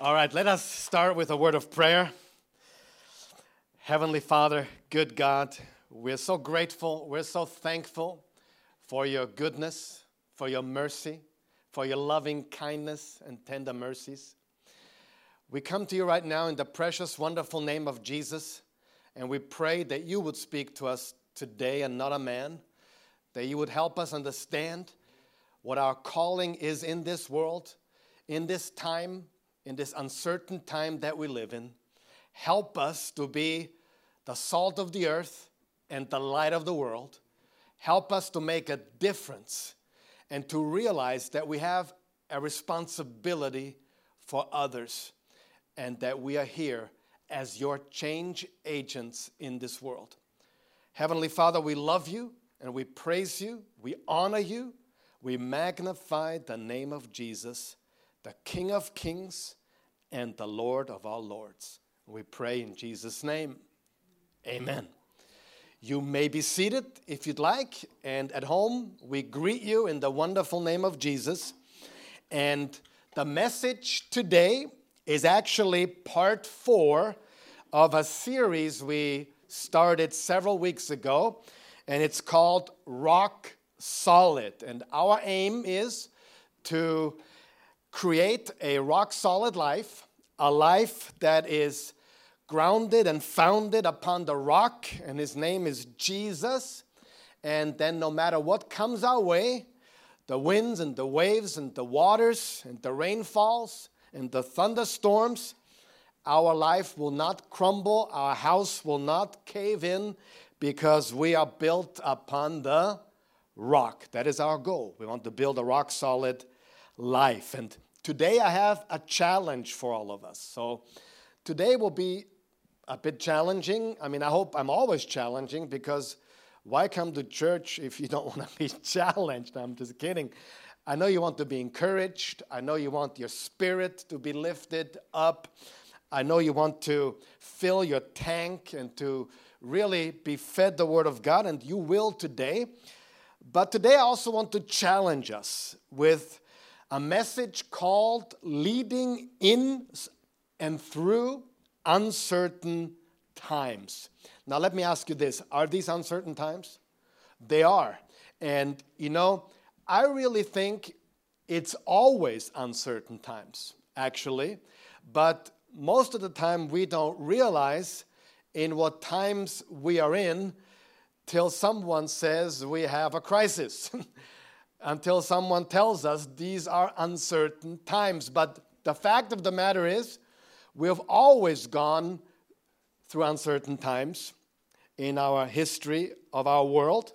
All right, let us start with a word of prayer. Heavenly Father, good God, we're so grateful, we're so thankful for your goodness, for your mercy, for your loving kindness and tender mercies. We come to you right now in the precious, wonderful name of Jesus, and we pray that you would speak to us today and not a man, that you would help us understand what our calling is in this world, in this time, in this uncertain time that we live in. Help us to be the salt of the earth and the light of the world. Help us to make a difference and to realize that we have a responsibility for others and that we are here as your change agents in this world. Heavenly Father, we love you and we praise you, we honor you, we magnify the name of Jesus the King of kings and the Lord of all lords. We pray in Jesus' name. Amen. You may be seated if you'd like, and at home, we greet you in the wonderful name of Jesus. And the message today is actually part four of a series we started several weeks ago, and it's called Rock Solid. And our aim is to create a rock solid life, a life that is grounded and founded upon the rock, and his name is Jesus. And then, no matter what comes our way, the winds and the waves and the waters and the rainfalls and the thunderstorms, our life will not crumble, our house will not cave in because we are built upon the rock. That is our goal. We want to build a rock solid life. And today I have a challenge for all of us. So today will be a bit challenging. I mean, I hope I'm always challenging because why come to church if you don't want to be challenged? I'm just kidding. I know you want to be encouraged. I know you want your spirit to be lifted up. I know you want to fill your tank and to really be fed the Word of God, and you will today. But today I also want to challenge us with a message called Leading in and Through Uncertain Times. Now, let me ask you this Are these uncertain times? They are. And, you know, I really think it's always uncertain times, actually. But most of the time, we don't realize in what times we are in till someone says we have a crisis. until someone tells us these are uncertain times. But the fact of the matter is, we have always gone through uncertain times in our history of our world,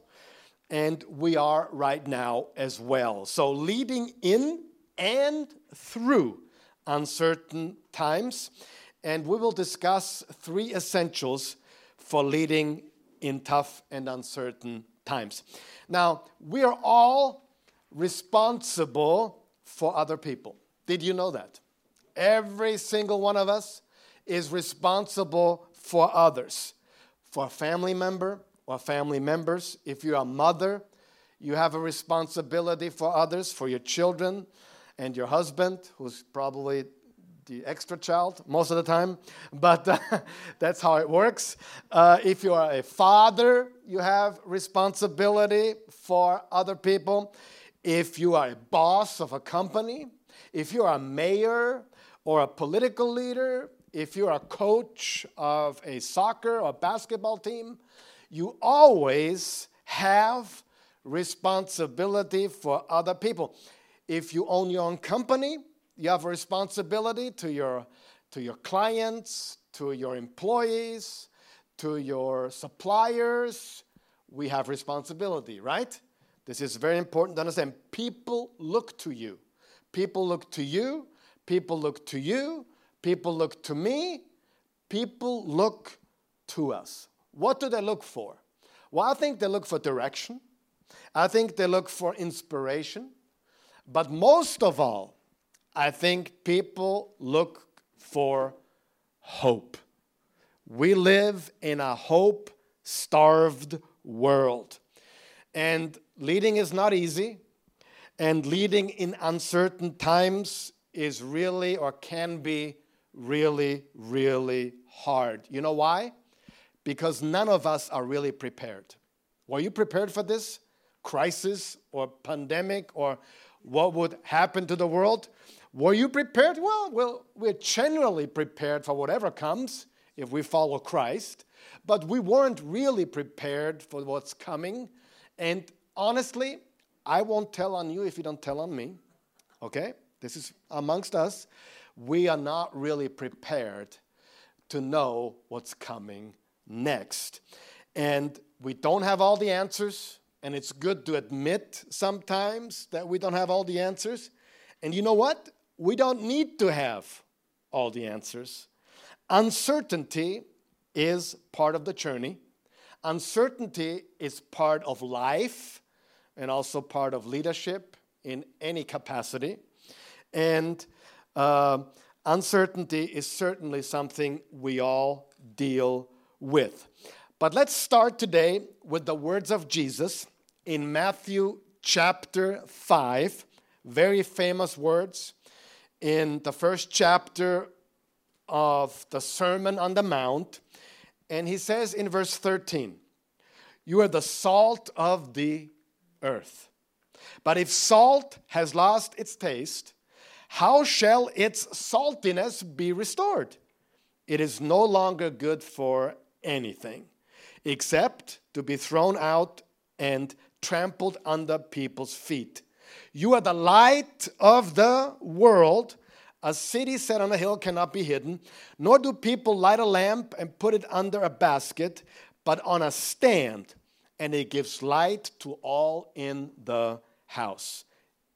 and we are right now as well. So, leading in and through uncertain times, and we will discuss three essentials for leading in tough and uncertain times. Now, we are all responsible for other people. Did you know that? Every single one of us is responsible for others, for a family member or family members. If you're a mother, you have a responsibility for others, for your children and your husband, who's probably the extra child most of the time, but that's how it works. Uh, if you are a father, you have responsibility for other people if you are a boss of a company, if you are a mayor or a political leader, if you're a coach of a soccer or basketball team, you always have responsibility for other people. If you own your own company, you have a responsibility to your, to your clients, to your employees, to your suppliers. We have responsibility, right? This is very important to understand. People look to you. People look to you. People look to you. People look to me. People look to us. What do they look for? Well, I think they look for direction. I think they look for inspiration. But most of all, I think people look for hope. We live in a hope starved world. And leading is not easy, and leading in uncertain times is really or can be really, really hard. You know why? Because none of us are really prepared. Were you prepared for this crisis or pandemic or what would happen to the world? Were you prepared? Well, well, we're generally prepared for whatever comes if we follow Christ, but we weren't really prepared for what's coming. And honestly, I won't tell on you if you don't tell on me. Okay? This is amongst us. We are not really prepared to know what's coming next. And we don't have all the answers, and it's good to admit sometimes that we don't have all the answers. And you know what? We don't need to have all the answers. Uncertainty is part of the journey. Uncertainty is part of life and also part of leadership in any capacity. And uh, uncertainty is certainly something we all deal with. But let's start today with the words of Jesus in Matthew chapter 5, very famous words in the first chapter of the Sermon on the Mount. And he says in verse 13, You are the salt of the earth. But if salt has lost its taste, how shall its saltiness be restored? It is no longer good for anything except to be thrown out and trampled under people's feet. You are the light of the world. A city set on a hill cannot be hidden, nor do people light a lamp and put it under a basket, but on a stand, and it gives light to all in the house.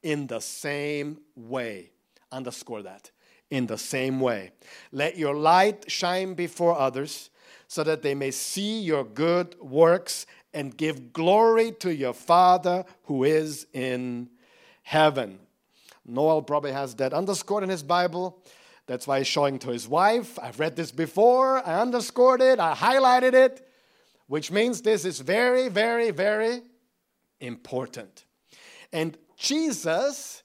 In the same way. Underscore that. In the same way. Let your light shine before others so that they may see your good works and give glory to your Father who is in heaven. Noel probably has that underscored in his Bible. That's why he's showing to his wife. I've read this before. I underscored it. I highlighted it, which means this is very, very, very important. And Jesus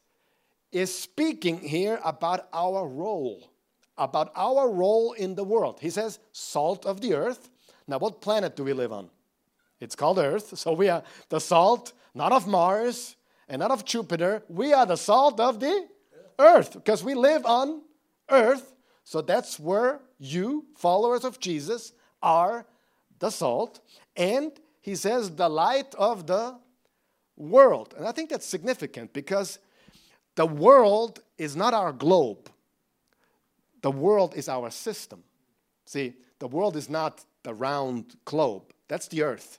is speaking here about our role, about our role in the world. He says, salt of the earth. Now, what planet do we live on? It's called Earth. So we are the salt, not of Mars, and not of Jupiter. We are the salt of the earth because we live on earth. So that's where you, followers of Jesus, are the salt. And he says, the light of the world. And I think that's significant because the world is not our globe, the world is our system. See, the world is not the round globe, that's the earth.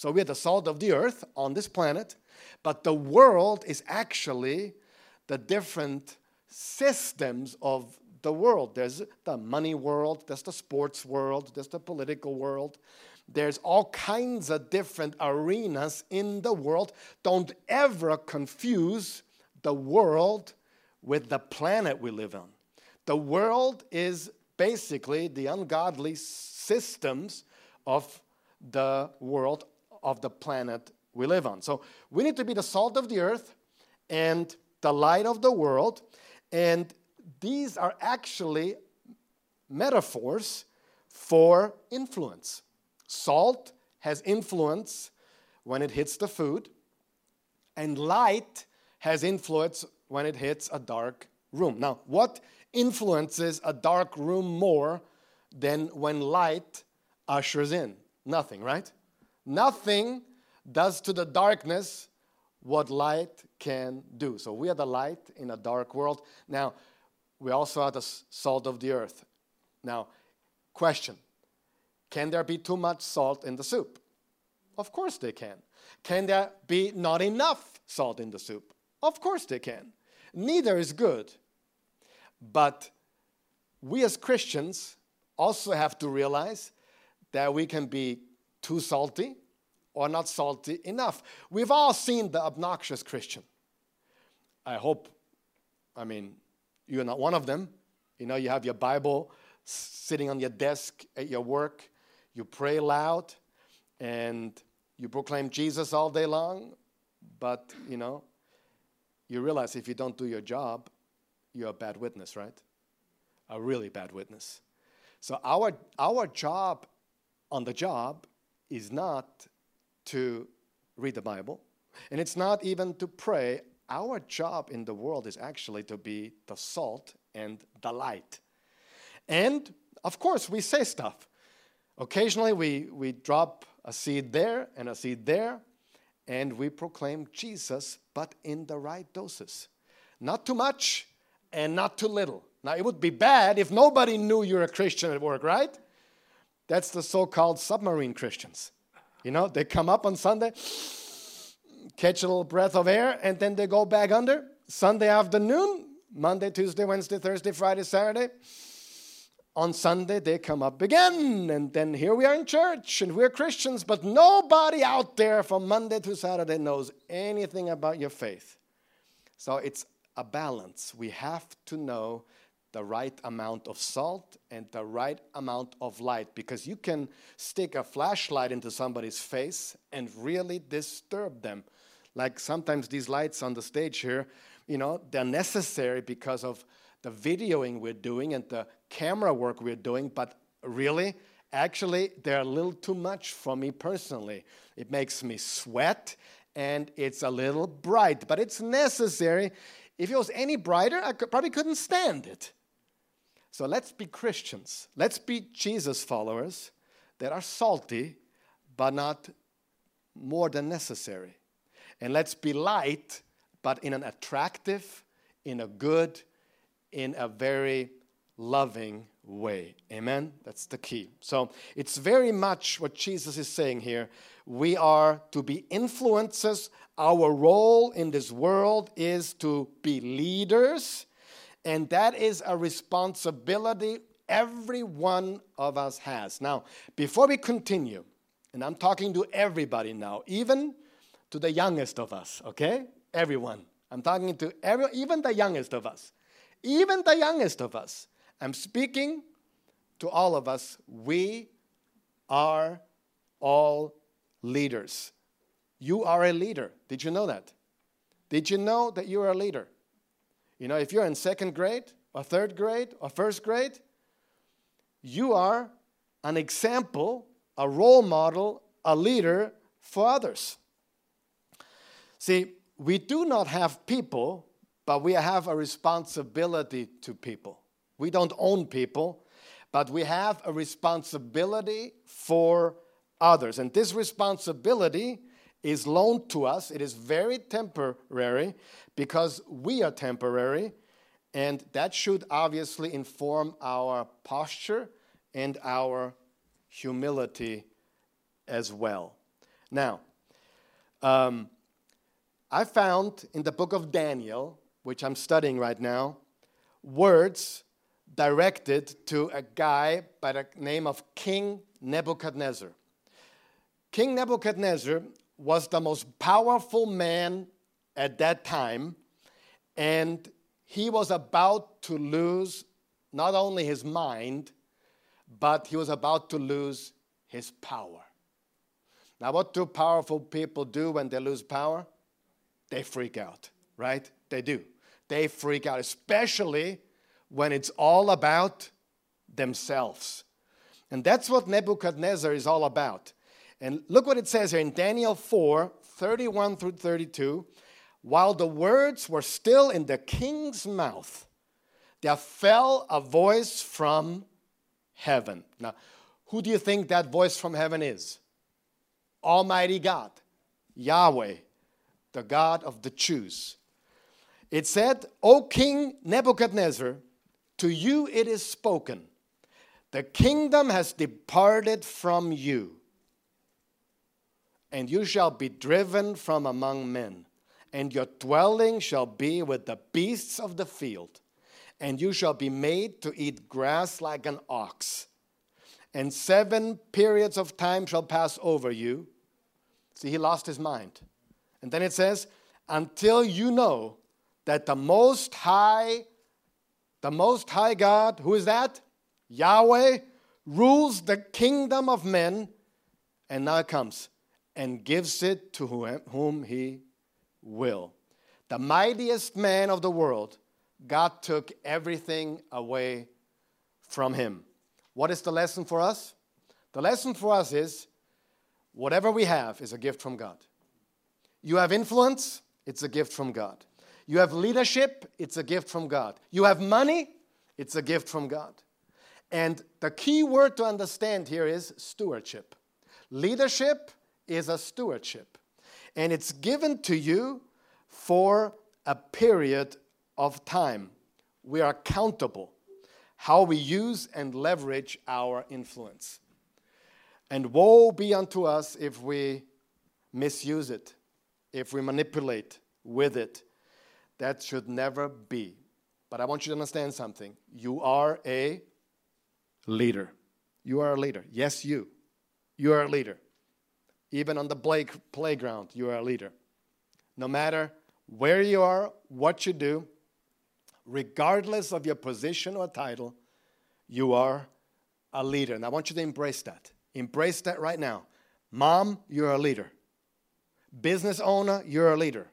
So we are the salt of the earth on this planet. But the world is actually the different systems of the world. There's the money world, there's the sports world, there's the political world. There's all kinds of different arenas in the world. Don't ever confuse the world with the planet we live on. The world is basically the ungodly systems of the world, of the planet we live on. So we need to be the salt of the earth and the light of the world. And these are actually metaphors for influence. Salt has influence when it hits the food, and light has influence when it hits a dark room. Now, what influences a dark room more than when light ushers in? Nothing, right? Nothing does to the darkness what light can do. So we are the light in a dark world. Now, we also are the salt of the earth. Now, question Can there be too much salt in the soup? Of course they can. Can there be not enough salt in the soup? Of course they can. Neither is good. But we as Christians also have to realize that we can be too salty or not salty enough. We've all seen the obnoxious Christian. I hope, I mean, you're not one of them. You know, you have your Bible sitting on your desk at your work, you pray loud, and you proclaim Jesus all day long, but, you know, you realize if you don't do your job, you're a bad witness, right? A really bad witness. So our our job on the job is not to read the Bible, and it's not even to pray. Our job in the world is actually to be the salt and the light. And of course, we say stuff. Occasionally, we, we drop a seed there and a seed there, and we proclaim Jesus, but in the right doses. Not too much and not too little. Now, it would be bad if nobody knew you're a Christian at work, right? That's the so called submarine Christians. You know, they come up on Sunday, catch a little breath of air, and then they go back under. Sunday afternoon, Monday, Tuesday, Wednesday, Thursday, Friday, Saturday. On Sunday, they come up again, and then here we are in church, and we're Christians, but nobody out there from Monday to Saturday knows anything about your faith. So it's a balance. We have to know the right amount of salt and the right amount of light because you can stick a flashlight into somebody's face and really disturb them. Like sometimes these lights on the stage here, you know, they're necessary because of the videoing we're doing and the camera work we're doing, but really, actually, they're a little too much for me personally. It makes me sweat and it's a little bright, but it's necessary. If it was any brighter, I could, probably couldn't stand it. So let's be Christians. Let's be Jesus followers that are salty, but not more than necessary. And let's be light, but in an attractive, in a good, in a very loving way. Amen? That's the key. So it's very much what Jesus is saying here. We are to be influencers. Our role in this world is to be leaders, and that is a responsibility every one of us has. Now, before we continue, and I'm talking to everybody now, even to the youngest of us, okay? Everyone. I'm talking to every, even the youngest of us. Even the youngest of us. I'm speaking to all of us. We are all leaders. You are a leader. Did you know that? Did you know that you are a leader? You know, if you're in second grade or third grade or first grade, you are an example, a role model, a leader for others. See, we do not have people, but we have a responsibility to people. We don't own people, but we have a responsibility for others. And this responsibility is loaned to us. It is very temporary because we are temporary, and that should obviously inform our posture and our humility as well. Now, um, I found in the book of Daniel, which I'm studying right now, words directed to a guy by the name of King Nebuchadnezzar. King Nebuchadnezzar was the most powerful man at that time, and he was about to lose not only his mind, but he was about to lose his power. Now, what do powerful people do when they lose power? They freak out, right? They do. They freak out, especially when it's all about themselves. And that's what Nebuchadnezzar is all about. And look what it says here in Daniel 4 31 through 32. While the words were still in the king's mouth, there fell a voice from heaven. Now, who do you think that voice from heaven is? Almighty God, Yahweh, the God of the Jews. It said, O King Nebuchadnezzar, to you it is spoken, the kingdom has departed from you, and you shall be driven from among men, and your dwelling shall be with the beasts of the field, and you shall be made to eat grass like an ox. And seven periods of time shall pass over you. See, he lost his mind. And then it says, until you know that the Most High the Most High God, who is that? Yahweh, rules the kingdom of men, and now it comes, and gives it to whom he will. The mightiest man of the world, God took everything away from him. What is the lesson for us? The lesson for us is whatever we have is a gift from God. You have influence, it's a gift from God. You have leadership, it's a gift from God. You have money, it's a gift from God. And the key word to understand here is stewardship. Leadership is a stewardship, and it's given to you for a period of time. We are accountable how we use and leverage our influence. And woe be unto us if we misuse it, if we manipulate with it. That should never be. But I want you to understand something. You are a leader. You are a leader. Yes, you. You are a leader. Even on the play- playground, you are a leader. No matter where you are, what you do, regardless of your position or title, you are a leader. And I want you to embrace that. Embrace that right now. Mom, you're a leader. Business owner, you're a leader.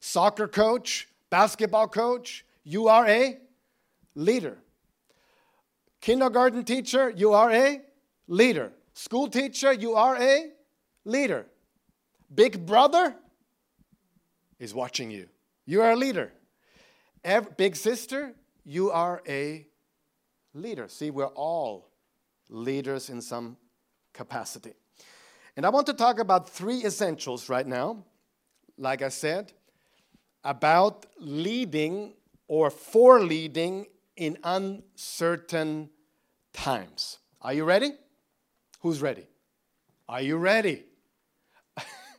Soccer coach, basketball coach, you are a leader. Kindergarten teacher, you are a leader. School teacher, you are a leader. Big brother is watching you. You are a leader. Every, big sister, you are a leader. See, we're all leaders in some capacity. And I want to talk about three essentials right now, like I said, about leading or for leading in uncertain times. Are you ready? Who's ready? Are you ready?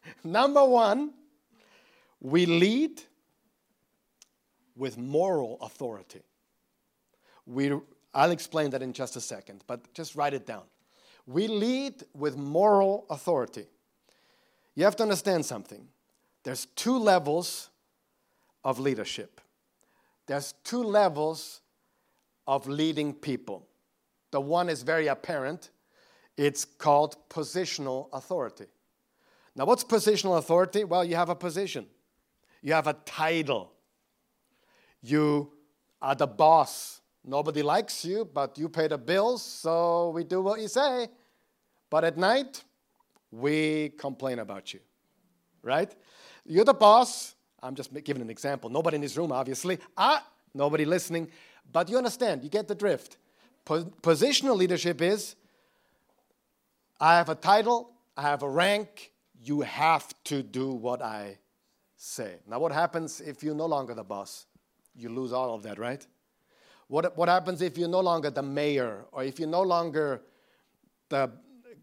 Number one, we lead with moral authority. We, I'll explain that in just a second, but just write it down. We lead with moral authority. You have to understand something. There's two levels of leadership. There's two levels of leading people. The one is very apparent. It's called positional authority. Now, what's positional authority? Well, you have a position, you have a title, you are the boss. Nobody likes you, but you pay the bills, so we do what you say. But at night, we complain about you, right? You're the boss. I'm just giving an example. Nobody in this room, obviously. Ah, nobody listening. But you understand, you get the drift. positional leadership is I have a title, I have a rank, you have to do what I say. Now, what happens if you're no longer the boss? You lose all of that, right? What, what happens if you're no longer the mayor or if you're no longer the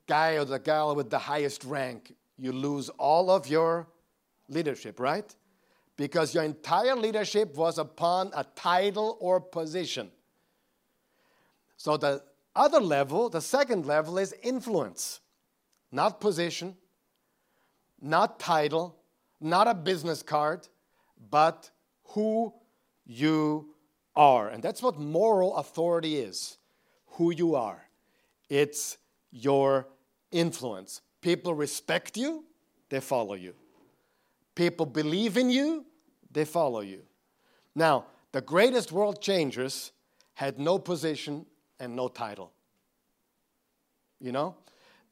guy or the gal with the highest rank? You lose all of your leadership, right? Because your entire leadership was upon a title or position. So the other level, the second level, is influence, not position, not title, not a business card, but who you are. And that's what moral authority is who you are. It's your influence. People respect you, they follow you. People believe in you, they follow you. Now, the greatest world changers had no position and no title. You know?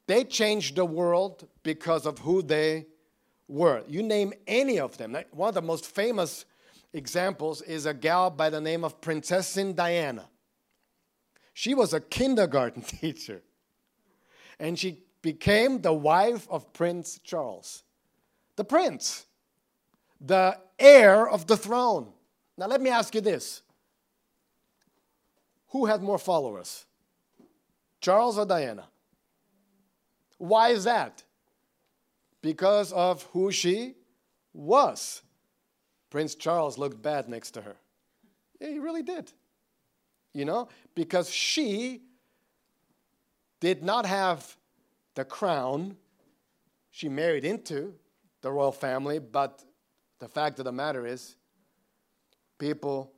They changed the world because of who they were. You name any of them. One of the most famous examples is a gal by the name of Princessin Diana. She was a kindergarten teacher, and she became the wife of Prince Charles, the prince, the heir of the throne. Now, let me ask you this who had more followers, Charles or Diana? Why is that? Because of who she was. Prince Charles looked bad next to her. Yeah, he really did. You know, because she did not have the crown she married into the royal family, but the fact of the matter is, people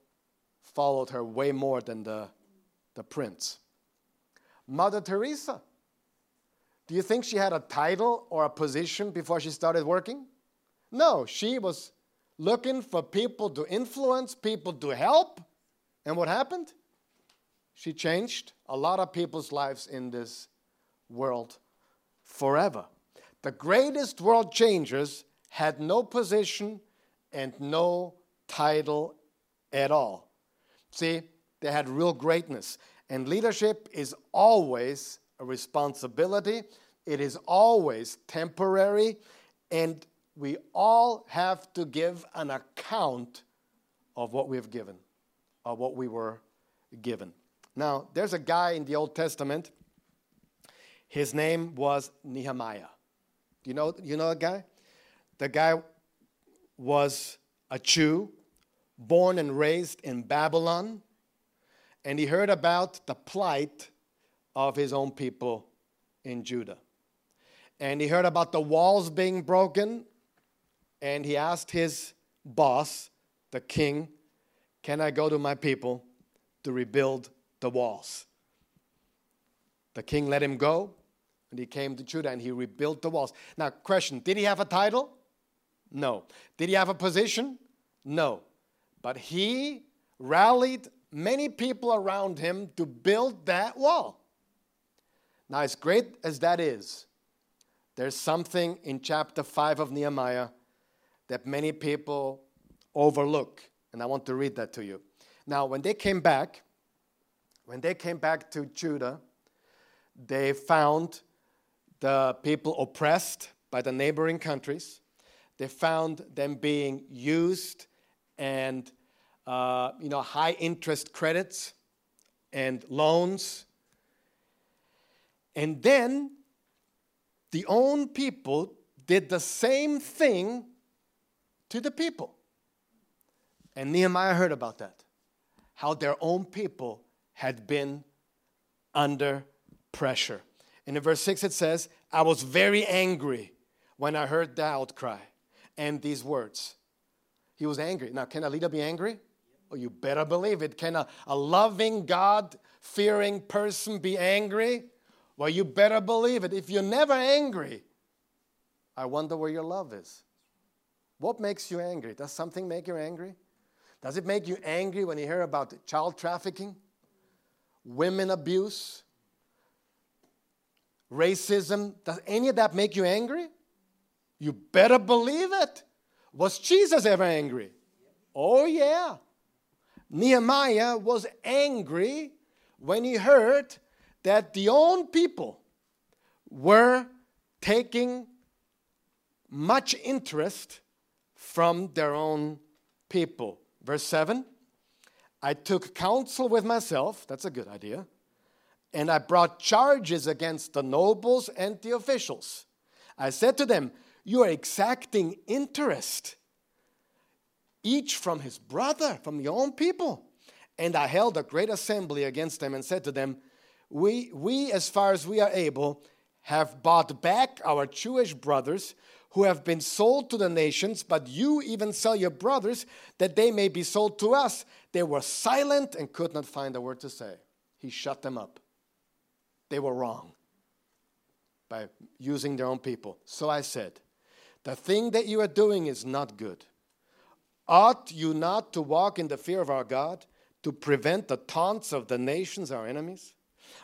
followed her way more than the, the prince. Mother Teresa, do you think she had a title or a position before she started working? No, she was looking for people to influence, people to help, And what happened? She changed a lot of people's lives in this world forever. The greatest world changers had no position and no title at all. See, they had real greatness. And leadership is always a responsibility, it is always temporary, and we all have to give an account of what we have given, of what we were given. Now, there's a guy in the Old Testament. His name was Nehemiah. You know, you know a guy? The guy was a Jew, born and raised in Babylon, and he heard about the plight of his own people in Judah. And he heard about the walls being broken, and he asked his boss, the king, Can I go to my people to rebuild the walls? The king let him go, and he came to Judah and he rebuilt the walls. Now, question Did he have a title? No. Did he have a position? No. But he rallied many people around him to build that wall. Now, as great as that is, there's something in chapter 5 of Nehemiah that many people overlook. And I want to read that to you. Now, when they came back, when they came back to Judah, they found the people oppressed by the neighboring countries. They found them being used and uh, you know high interest credits and loans. And then the own people did the same thing to the people. And Nehemiah heard about that. How their own people had been under pressure. And in verse 6 it says, I was very angry when I heard the outcry and these words. He was angry. Now, can a leader be angry? Oh, you better believe it. Can a, a loving, God fearing person be angry? Well, you better believe it. If you're never angry, I wonder where your love is. What makes you angry? Does something make you angry? Does it make you angry when you hear about child trafficking, women abuse, racism? Does any of that make you angry? You better believe it. Was Jesus ever angry? Oh, yeah. Nehemiah was angry when he heard that the own people were taking much interest from their own people. Verse 7 I took counsel with myself, that's a good idea, and I brought charges against the nobles and the officials. I said to them, You are exacting interest each from his brother, from your own people. And I held a great assembly against them and said to them, We, we as far as we are able, have bought back our Jewish brothers who have been sold to the nations, but you even sell your brothers that they may be sold to us. They were silent and could not find a word to say. He shut them up. They were wrong by using their own people. So I said, The thing that you are doing is not good. Ought you not to walk in the fear of our God, to prevent the taunts of the nations, our enemies?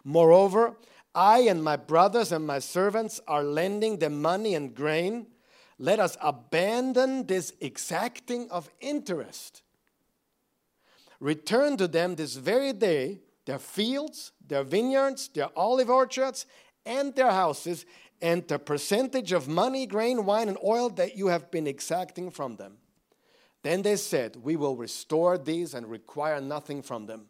Moreover, I and my brothers and my servants are lending them money and grain. Let us abandon this exacting of interest. Return to them this very day their fields, their vineyards, their olive orchards, and their houses, and the percentage of money, grain, wine, and oil that you have been exacting from them. Then they said, We will restore these and require nothing from them.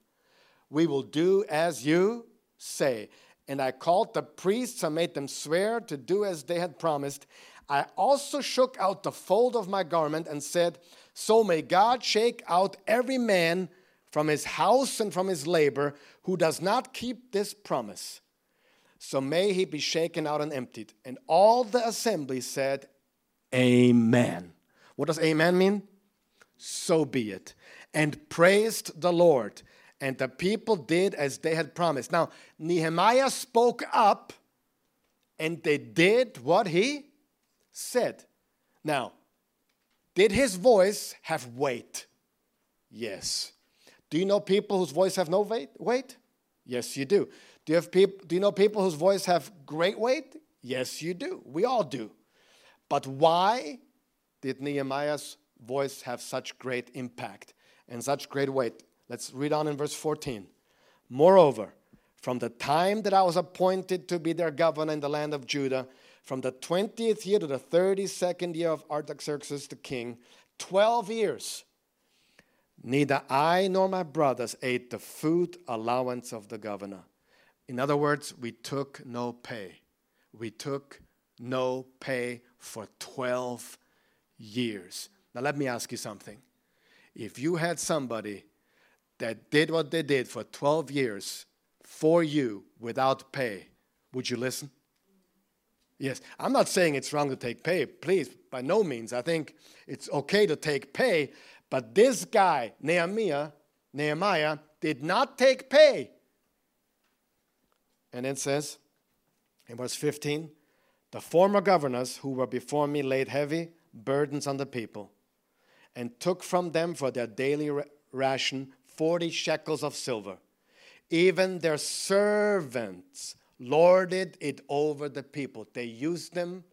We will do as you say. And I called the priests and made them swear to do as they had promised. I also shook out the fold of my garment and said, So may God shake out every man from his house and from his labor who does not keep this promise. So may he be shaken out and emptied. And all the assembly said, Amen. What does amen mean? so be it, and praised the Lord. And the people did as they had promised. Now, Nehemiah spoke up and they did what he said. Now, did his voice have weight? Yes. Do you know people whose voice have no weight? weight? Yes, you do. Do you, have peop- do you know people whose voice have great weight? Yes, you do. We all do. But why did Nehemiah's voice have such great impact and such great weight? Let's read on in verse 14. Moreover, from the time that I was appointed to be their governor in the land of Judah, from the 20th year to the 32nd year of Artaxerxes the king, 12 years, neither I nor my brothers ate the food allowance of the governor. In other words, we took no pay. We took no pay for 12 years. Now, let me ask you something. If you had somebody that did what they did for 12 years for you without pay, would you listen? Yes, I'm not saying it's wrong to take pay, please, by no means. I think it's okay to take pay, but this guy, Nehemiah, Nehemiah, did not take pay. And it says in verse 15, the former governors who were before me laid heavy burdens on the people and took from them for their daily ration 40 shekels of silver. Even their servants lorded it over the people. They used them,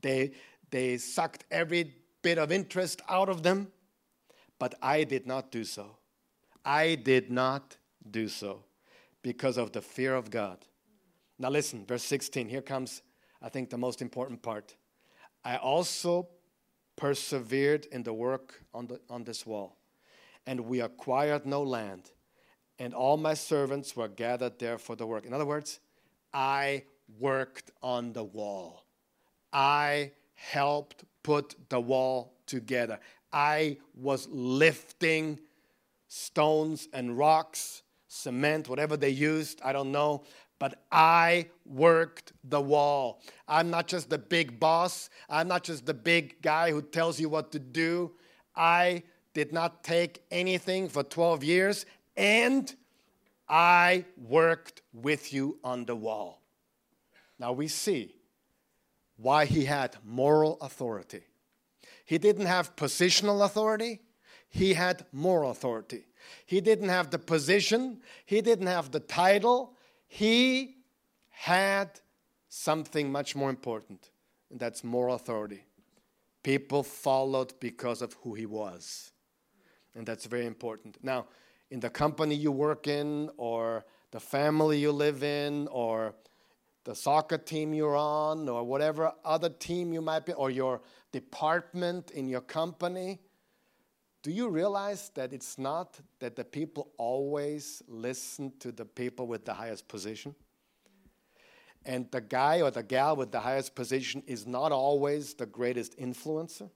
they, they sucked every bit of interest out of them, but I did not do so. I did not do so because of the fear of God. Now, listen, verse 16. Here comes, I think, the most important part. I also persevered in the work on, the, on this wall, and we acquired no land, and all my servants were gathered there for the work. In other words, I worked on the wall. I helped put the wall together. I was lifting stones and rocks, cement, whatever they used, I don't know. But I worked the wall. I'm not just the big boss. I'm not just the big guy who tells you what to do. I did not take anything for 12 years and I worked with you on the wall. Now we see why he had moral authority. He didn't have positional authority, he had moral authority. He didn't have the position, he didn't have the title, he had something much more important, and that's moral authority. People followed because of who he was. And that's very important. Now, in the company you work in, or the family you live in, or the soccer team you're on, or whatever other team you might be, or your department in your company, do you realize that it's not that the people always listen to the people with the highest position? And the guy or the gal with the highest position is not always the greatest influencer?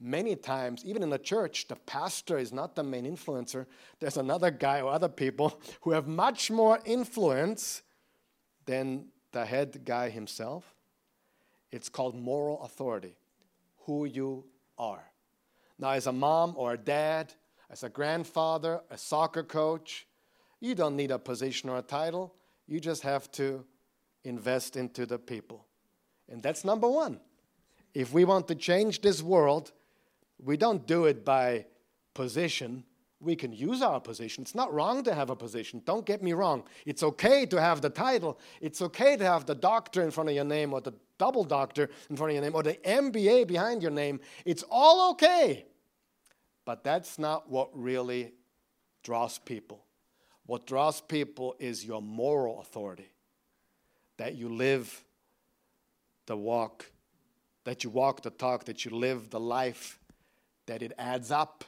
Many times, even in the church, the pastor is not the main influencer. There's another guy or other people who have much more influence than the head guy himself. It's called moral authority, who you are. Now, as a mom or a dad, as a grandfather, a soccer coach, you don't need a position or a title. You just have to invest into the people. And that's number one. If we want to change this world, we don't do it by position. We can use our position. It's not wrong to have a position. Don't get me wrong. It's okay to have the title. It's okay to have the doctor in front of your name or the double doctor in front of your name or the MBA behind your name. It's all okay. But that's not what really draws people. What draws people is your moral authority. That you live the walk, that you walk the talk, that you live the life that it adds up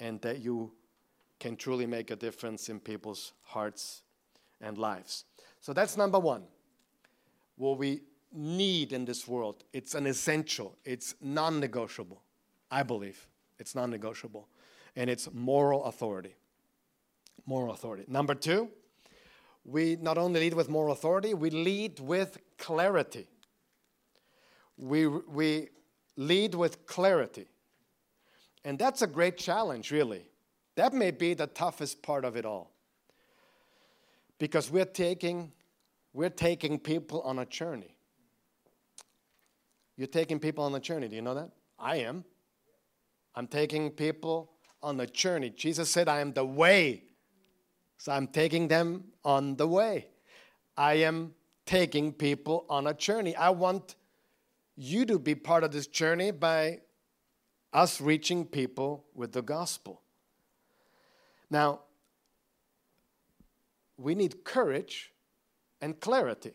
and that you can truly make a difference in people's hearts and lives. So that's number one. What we need in this world, it's an essential, it's non negotiable. I believe it's non negotiable. And it's moral authority. Moral authority. Number two, we not only lead with moral authority, we lead with clarity. We, we lead with clarity. And that's a great challenge, really. That may be the toughest part of it all. Because we're taking, we're taking people on a journey. You're taking people on a journey. Do you know that? I am. I'm taking people on a journey. Jesus said, I am the way. So I'm taking them on the way. I am taking people on a journey. I want you to be part of this journey by us reaching people with the gospel. Now, we need courage and clarity.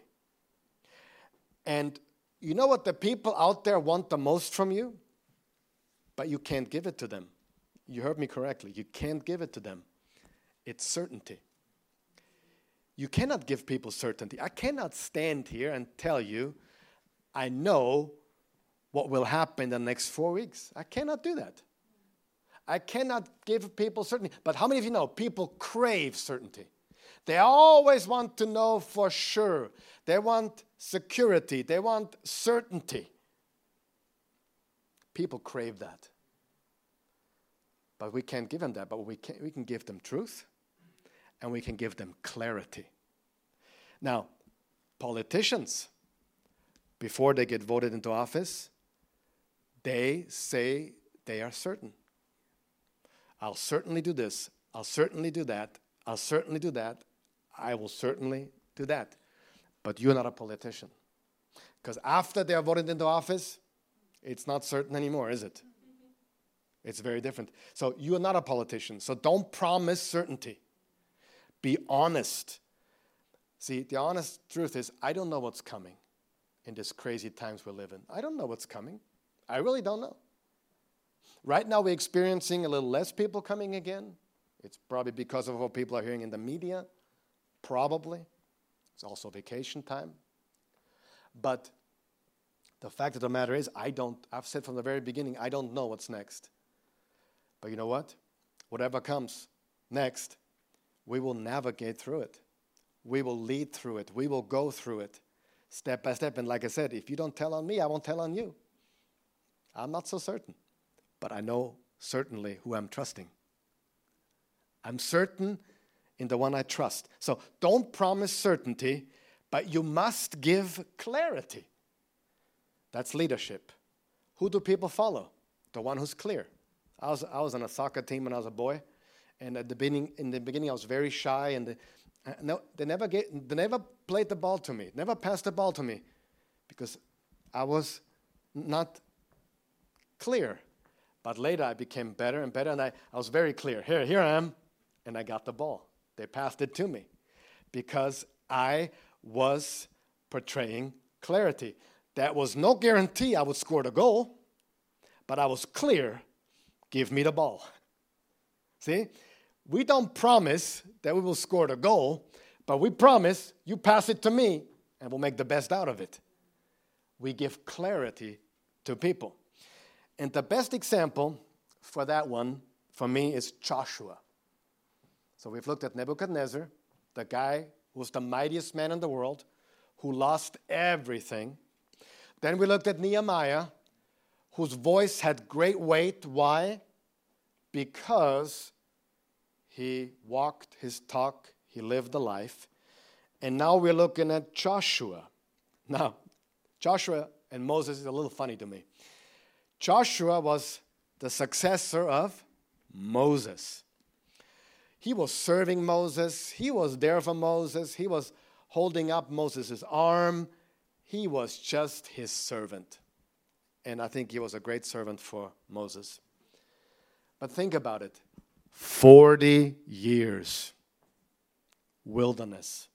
And you know what the people out there want the most from you? But you can't give it to them. You heard me correctly. You can't give it to them. It's certainty. You cannot give people certainty. I cannot stand here and tell you, I know what will happen in the next four weeks. I cannot do that. I cannot give people certainty. But how many of you know people crave certainty? They always want to know for sure. They want security, they want certainty. People crave that. But we can't give them that, but we can, we can give them truth and we can give them clarity. Now, politicians, before they get voted into office, they say they are certain. I'll certainly do this. I'll certainly do that. I'll certainly do that. I will certainly do that. But you're not a politician. Because after they are voted into office, it's not certain anymore, is it? It's very different. So you are not a politician. So don't promise certainty. Be honest. See, the honest truth is, I don't know what's coming in these crazy times we live in. I don't know what's coming. I really don't know. Right now, we're experiencing a little less people coming again. It's probably because of what people are hearing in the media. Probably. It's also vacation time. But the fact of the matter is, I don't, I've said from the very beginning, I don't know what's next. But you know what? Whatever comes next, we will navigate through it. We will lead through it. We will go through it step by step. And like I said, if you don't tell on me, I won't tell on you. I'm not so certain, but I know certainly who I'm trusting. I'm certain in the one I trust. So don't promise certainty, but you must give clarity. That's leadership. Who do people follow? The one who's clear. I was, I was on a soccer team when I was a boy, and at the beginning, in the beginning, I was very shy, and the, uh, no, they never get, they never played the ball to me, never passed the ball to me, because I was not clear. But later I became better and better, and I, I was very clear. Here, here I am, and I got the ball. They passed it to me because I was portraying clarity. That was no guarantee I would score the goal, but I was clear give me the ball. See, we don't promise that we will score the goal, but we promise you pass it to me and we'll make the best out of it. We give clarity to people. And the best example for that one, for me, is Joshua. So we've looked at Nebuchadnezzar, the guy who was the mightiest man in the world, who lost everything. Then we looked at Nehemiah, whose voice had great weight. Why? Because he walked his talk, he lived the life. And now we're looking at Joshua. Now, Joshua and Moses is a little funny to me. Joshua was the successor of Moses. He was serving Moses, he was there for Moses, he was holding up Moses' arm. He was just his servant. And I think he was a great servant for Moses. But think about it 40 years, wilderness,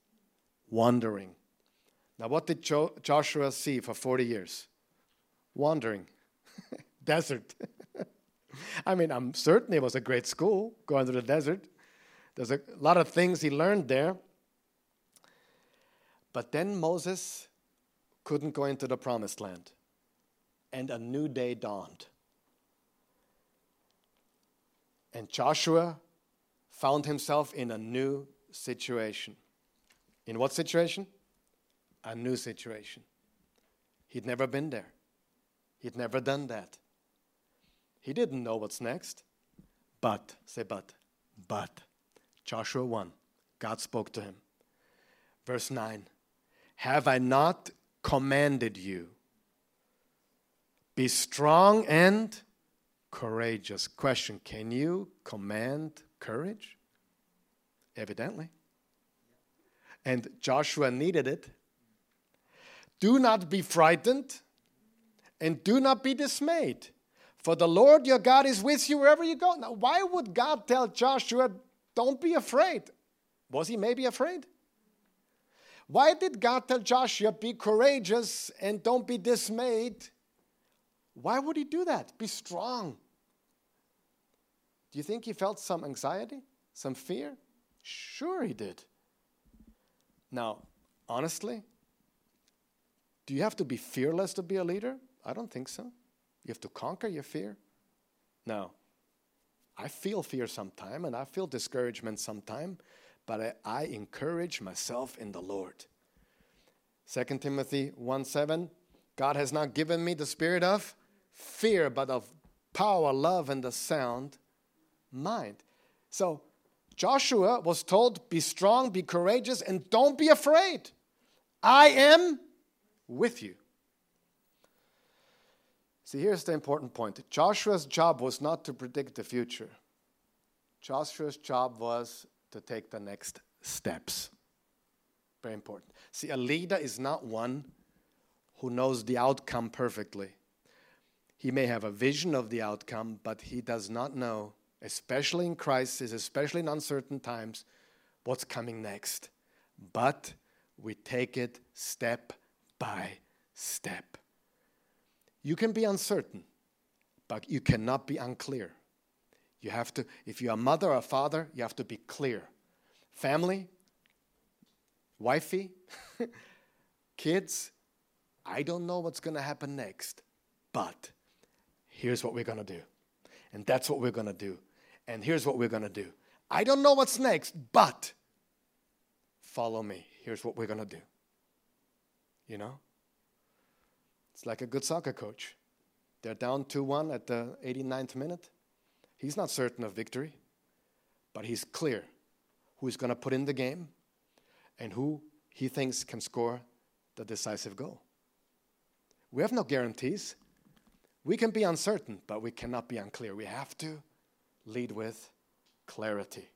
wandering. Now, what did jo- Joshua see for 40 years? Wandering desert. I mean, I'm certain it was a great school going to the desert. There's a lot of things he learned there. But then Moses couldn't go into the promised land, and a new day dawned. And Joshua found himself in a new situation. In what situation? A new situation. He'd never been there, he'd never done that. He didn't know what's next. But, say but, but, Joshua 1, God spoke to him. Verse 9 Have I not commanded you? Be strong and courageous. Question Can you command courage? Evidently. And Joshua needed it. Do not be frightened and do not be dismayed, for the Lord your God is with you wherever you go. Now, why would God tell Joshua, don't be afraid? Was he maybe afraid? Why did God tell Joshua, be courageous and don't be dismayed? Why would he do that? Be strong. Do you think he felt some anxiety, some fear? Sure, he did. Now, honestly, do you have to be fearless to be a leader? I don't think so. You have to conquer your fear. No. I feel fear sometime and I feel discouragement sometime, but I, I encourage myself in the Lord. 2 Timothy 1 7, God has not given me the spirit of fear, but of power, love, and the sound mind. So Joshua was told, Be strong, be courageous, and don't be afraid. I am with you. See, here's the important point Joshua's job was not to predict the future, Joshua's job was to take the next steps. Very important. See, a leader is not one who knows the outcome perfectly. He may have a vision of the outcome, but he does not know, especially in crisis, especially in uncertain times, what's coming next. But we take it step by step. You can be uncertain, but you cannot be unclear. You have to, if you're a mother or a father, you have to be clear. Family, wifey, kids, I don't know what's going to happen next, but here's what we're going to do. And that's what we're going to do. And here's what we're going to do. I don't know what's next, but follow me. Here's what we're going to do. You know? Like a good soccer coach. They're down 2 1 at the 89th minute. He's not certain of victory, but he's clear who's going to put in the game and who he thinks can score the decisive goal. We have no guarantees. We can be uncertain, but we cannot be unclear. We have to lead with clarity.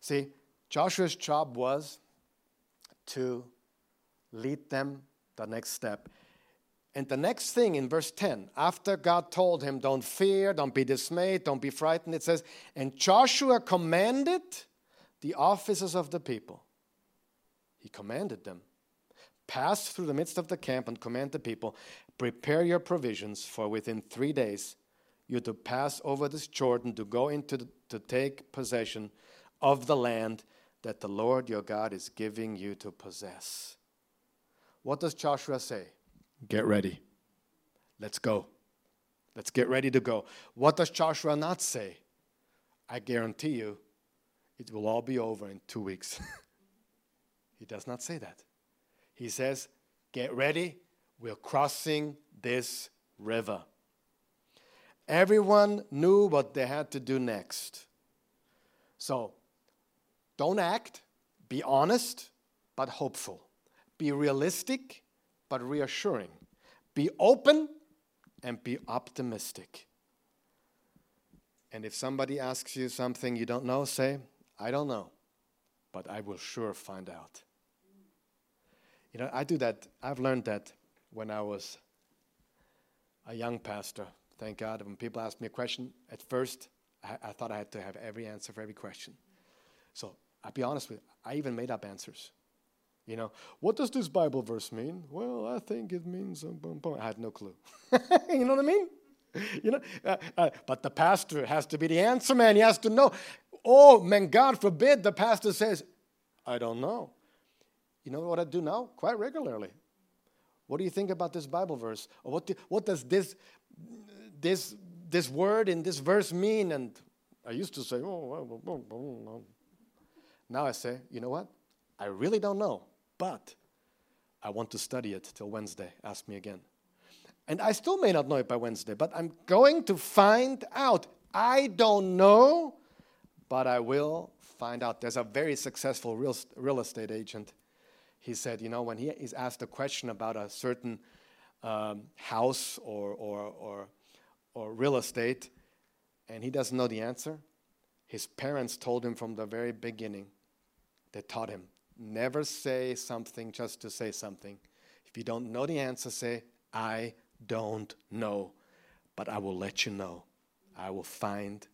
See, Joshua's job was to lead them the next step. And the next thing in verse 10, after God told him, Don't fear, don't be dismayed, don't be frightened, it says, And Joshua commanded the officers of the people. He commanded them Pass through the midst of the camp and command the people, Prepare your provisions, for within three days you're to pass over this Jordan to go into the, to take possession of the land that the Lord your God is giving you to possess. What does Joshua say? Get ready. Let's go. Let's get ready to go. What does Joshua not say? I guarantee you, it will all be over in two weeks. he does not say that. He says, Get ready, we're crossing this river. Everyone knew what they had to do next. So, don't act, be honest, but hopeful. Be realistic, but reassuring. Be open and be optimistic. And if somebody asks you something you don't know, say, I don't know, but I will sure find out. You know, I do that. I've learned that when I was a young pastor. Thank God. When people ask me a question, at first, I, I thought I had to have every answer for every question. So I'll be honest with you, I even made up answers. You know, what does this Bible verse mean? Well, I think it means. Um, boom, boom. I had no clue. you know what I mean? You know, uh, uh, but the pastor has to be the answer man. He has to know. Oh, man, God forbid the pastor says, I don't know. You know what I do now? Quite regularly. What do you think about this Bible verse? Or what, do, what does this, this, this word in this verse mean? And I used to say, oh, now I say, you know what? I really don't know, but I want to study it till Wednesday. Ask me again. And I still may not know it by Wednesday, but I'm going to find out. I don't know, but I will find out. There's a very successful real, real estate agent he said, you know, when he is asked a question about a certain um, house or, or, or, or real estate, and he doesn't know the answer, his parents told him from the very beginning, they taught him never say something just to say something. If you don't know the answer, say, I don't know, but I will let you know. I will find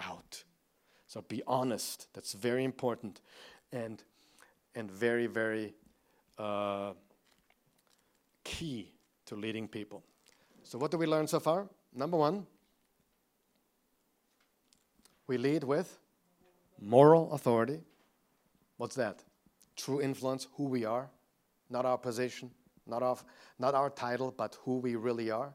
out. So be honest. That's very important and, and very, very uh, key to leading people. So, what do we learn so far? Number one, we lead with moral authority. What's that? True influence, who we are, not our position, not our, not our title, but who we really are.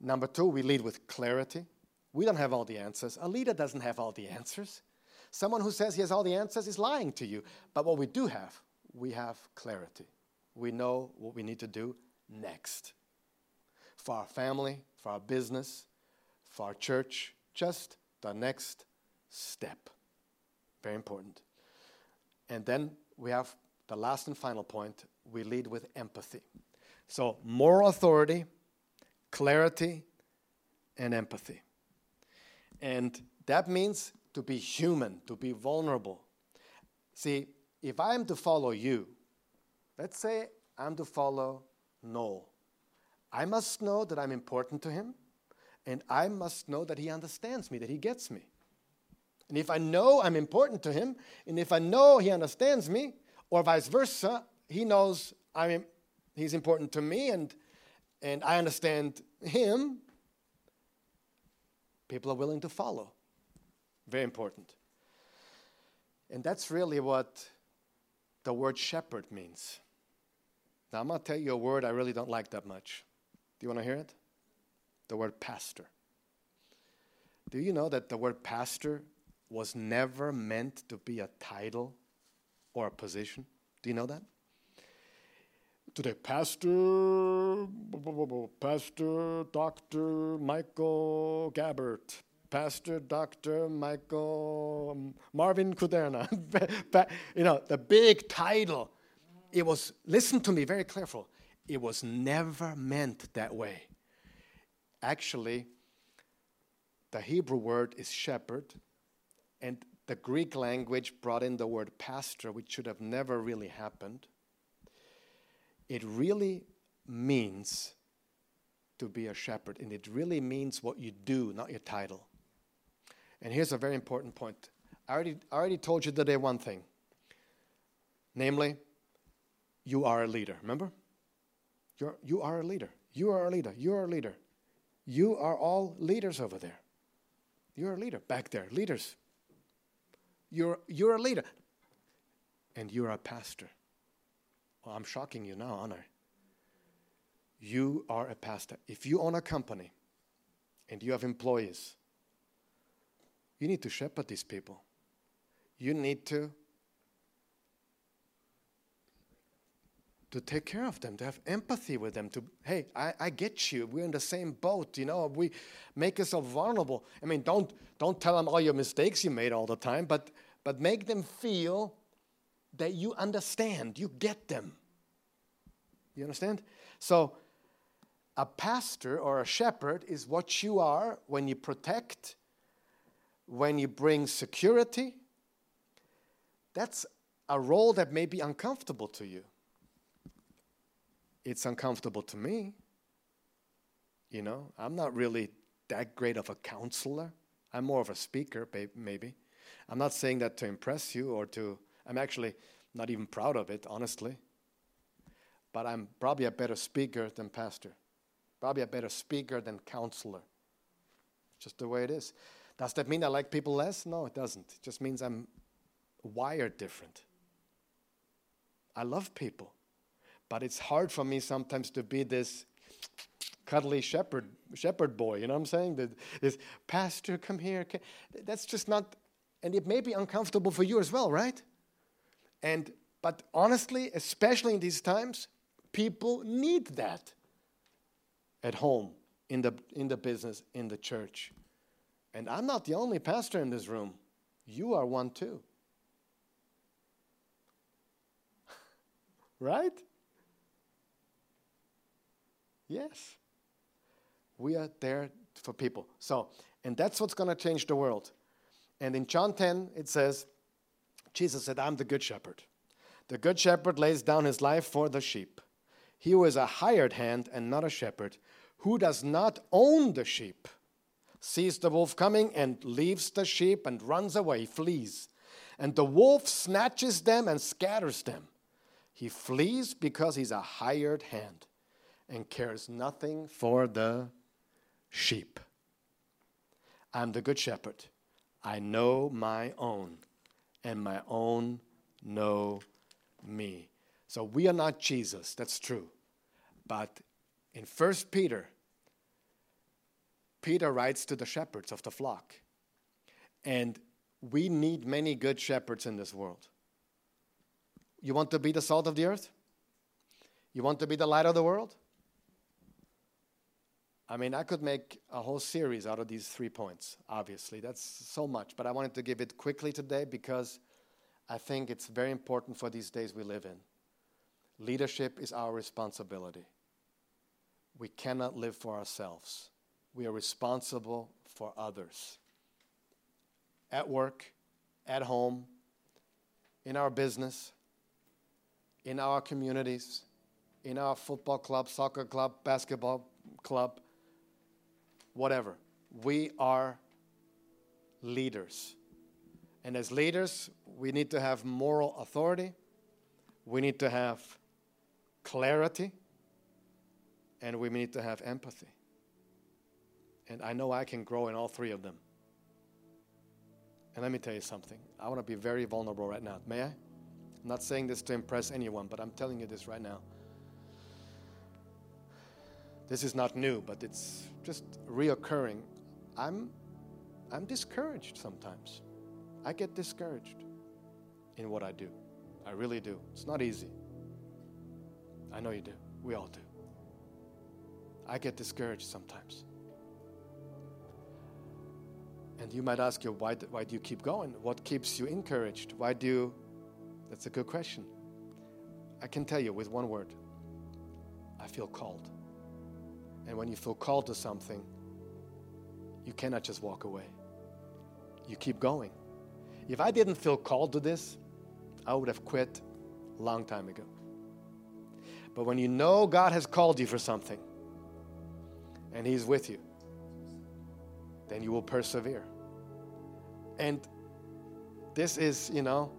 Number two, we lead with clarity. We don't have all the answers. A leader doesn't have all the answers. Someone who says he has all the answers is lying to you. But what we do have, we have clarity. We know what we need to do next. For our family, for our business, for our church, just the next step. Very important. And then we have the last and final point we lead with empathy. So, moral authority, clarity, and empathy. And that means to be human, to be vulnerable. See, if I am to follow you, let's say I'm to follow Noel, I must know that I'm important to him, and I must know that he understands me, that he gets me. And if I know I'm important to him, and if I know he understands me, or vice versa, he knows I'm, he's important to me and, and I understand him, people are willing to follow. Very important. And that's really what the word shepherd means. Now, I'm going to tell you a word I really don't like that much. Do you want to hear it? The word pastor. Do you know that the word pastor was never meant to be a title or a position? Do you know that? Today, Pastor, Pastor Dr. Michael Gabbert, Pastor Dr. Michael um, Marvin Kuderna. you know, the big title. It was, listen to me very careful, it was never meant that way. Actually, the Hebrew word is shepherd, and the Greek language brought in the word pastor, which should have never really happened. It really means to be a shepherd, and it really means what you do, not your title. And here's a very important point. I already, I already told you today one thing. Namely, you are a leader. Remember? You're, you are a leader. You are a leader. You are a leader. You are all leaders over there. You're a leader back there. Leaders. You're, you're a leader. And you're a pastor. Well, I'm shocking you now, I? You are a pastor. If you own a company and you have employees, you need to shepherd these people. You need to to take care of them, to have empathy with them, to, hey, I, I get you. We're in the same boat, you know. We make yourself vulnerable. I mean, don't don't tell them all your mistakes you made all the time, but but make them feel that you understand, you get them. You understand? So a pastor or a shepherd is what you are when you protect, when you bring security. That's a role that may be uncomfortable to you it's uncomfortable to me. You know, I'm not really that great of a counselor. I'm more of a speaker, maybe. I'm not saying that to impress you or to, I'm actually not even proud of it, honestly. But I'm probably a better speaker than pastor, probably a better speaker than counselor. Just the way it is. Does that mean I like people less? No, it doesn't. It just means I'm wired different. I love people. But it's hard for me sometimes to be this cuddly shepherd shepherd boy. You know what I'm saying? That this pastor, come here. That's just not, and it may be uncomfortable for you as well, right? And but honestly, especially in these times, people need that at home, in the in the business, in the church. And I'm not the only pastor in this room. You are one too. right? Yes. We are there for people. So, and that's what's going to change the world. And in John 10, it says, Jesus said, I'm the good shepherd. The good shepherd lays down his life for the sheep. He who is a hired hand and not a shepherd, who does not own the sheep, sees the wolf coming and leaves the sheep and runs away, flees. And the wolf snatches them and scatters them. He flees because he's a hired hand and cares nothing for the sheep. I'm the good shepherd. I know my own, and my own know me. So we are not Jesus, that's true. But in 1 Peter, Peter writes to the shepherds of the flock. And we need many good shepherds in this world. You want to be the salt of the earth? You want to be the light of the world? I mean, I could make a whole series out of these three points, obviously. That's so much, but I wanted to give it quickly today because I think it's very important for these days we live in. Leadership is our responsibility. We cannot live for ourselves, we are responsible for others. At work, at home, in our business, in our communities, in our football club, soccer club, basketball club, whatever. We are leaders. And as leaders, we need to have moral authority, we need to have clarity, and we need to have empathy. And I know I can grow in all three of them. And let me tell you something. I want to be very vulnerable right now. May I? I'm not saying this to impress anyone, but I'm telling you this right now. This is not new, but it's just reoccurring. I'm, I'm discouraged sometimes. I get discouraged in what I do. I really do. It's not easy. I know you do. We all do. I get discouraged sometimes. And you might ask you, why, why do you keep going? What keeps you encouraged? Why do you? That's a good question. I can tell you with one word I feel called. And when you feel called to something, you cannot just walk away. You keep going. If I didn't feel called to this, I would have quit a long time ago. But when you know God has called you for something and He's with you, then you will persevere. And this is, you know,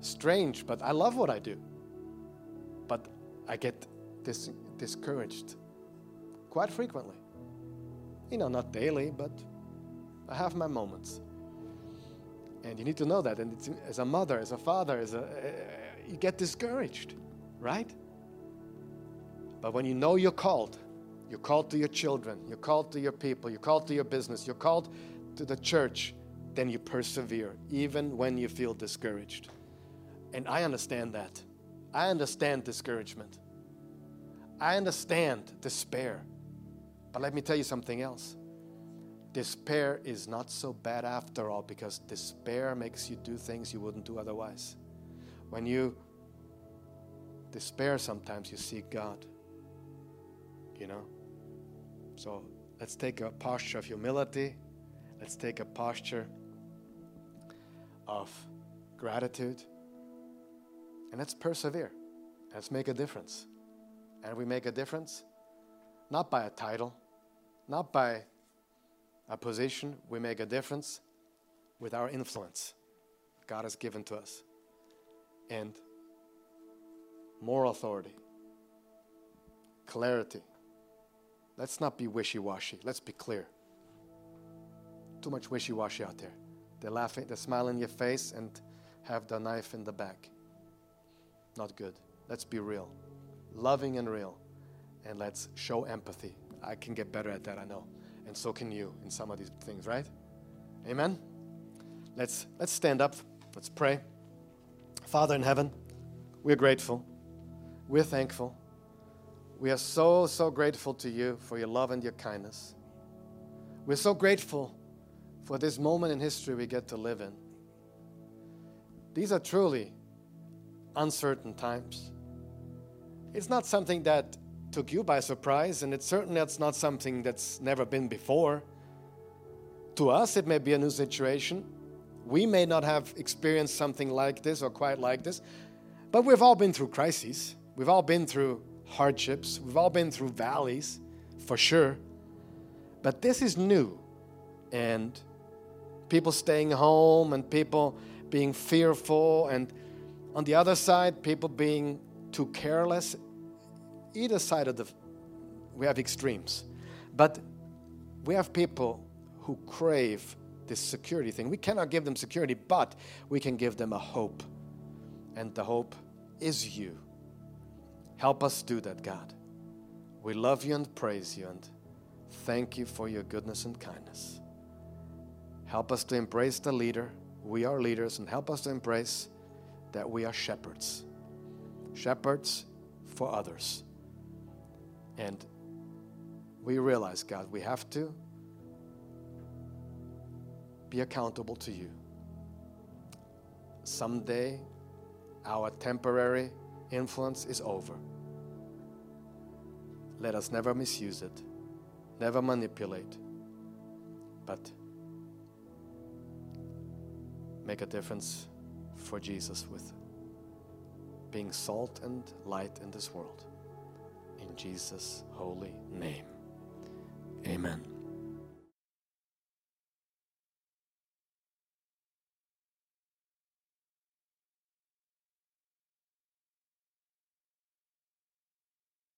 strange, but I love what I do. But I get dis- discouraged quite frequently. You know, not daily, but I have my moments. And you need to know that. And as a mother, as a father, as a, uh, you get discouraged, right? But when you know you're called, you're called to your children, you're called to your people, you're called to your business, you're called to the church, then you persevere, even when you feel discouraged. And I understand that. I understand discouragement. I understand despair. But let me tell you something else. Despair is not so bad after all because despair makes you do things you wouldn't do otherwise. When you despair, sometimes you seek God. You know? So let's take a posture of humility. Let's take a posture of gratitude. And let's persevere. Let's make a difference. And we make a difference not by a title, not by a position. We make a difference with our influence God has given to us. And moral authority, clarity. Let's not be wishy washy. Let's be clear. Too much wishy washy out there. They laugh, they smile in your face and have the knife in the back. Not good. Let's be real, loving and real, and let's show empathy. I can get better at that, I know. And so can you in some of these things, right? Amen. Let's let's stand up. Let's pray. Father in heaven, we're grateful. We're thankful. We are so so grateful to you for your love and your kindness. We're so grateful for this moment in history we get to live in. These are truly uncertain times. It's not something that took you by surprise, and it certainly that's not something that's never been before. To us, it may be a new situation. We may not have experienced something like this or quite like this, but we've all been through crises. We've all been through hardships. We've all been through valleys, for sure. But this is new. And people staying home and people being fearful, and on the other side, people being too careless. Either side of the, we have extremes. But we have people who crave this security thing. We cannot give them security, but we can give them a hope. And the hope is you. Help us do that, God. We love you and praise you and thank you for your goodness and kindness. Help us to embrace the leader. We are leaders, and help us to embrace that we are shepherds. Shepherds for others. And we realize, God, we have to be accountable to you. Someday, our temporary influence is over. Let us never misuse it, never manipulate, but make a difference for Jesus with being salt and light in this world. In Jesus' holy name. Amen.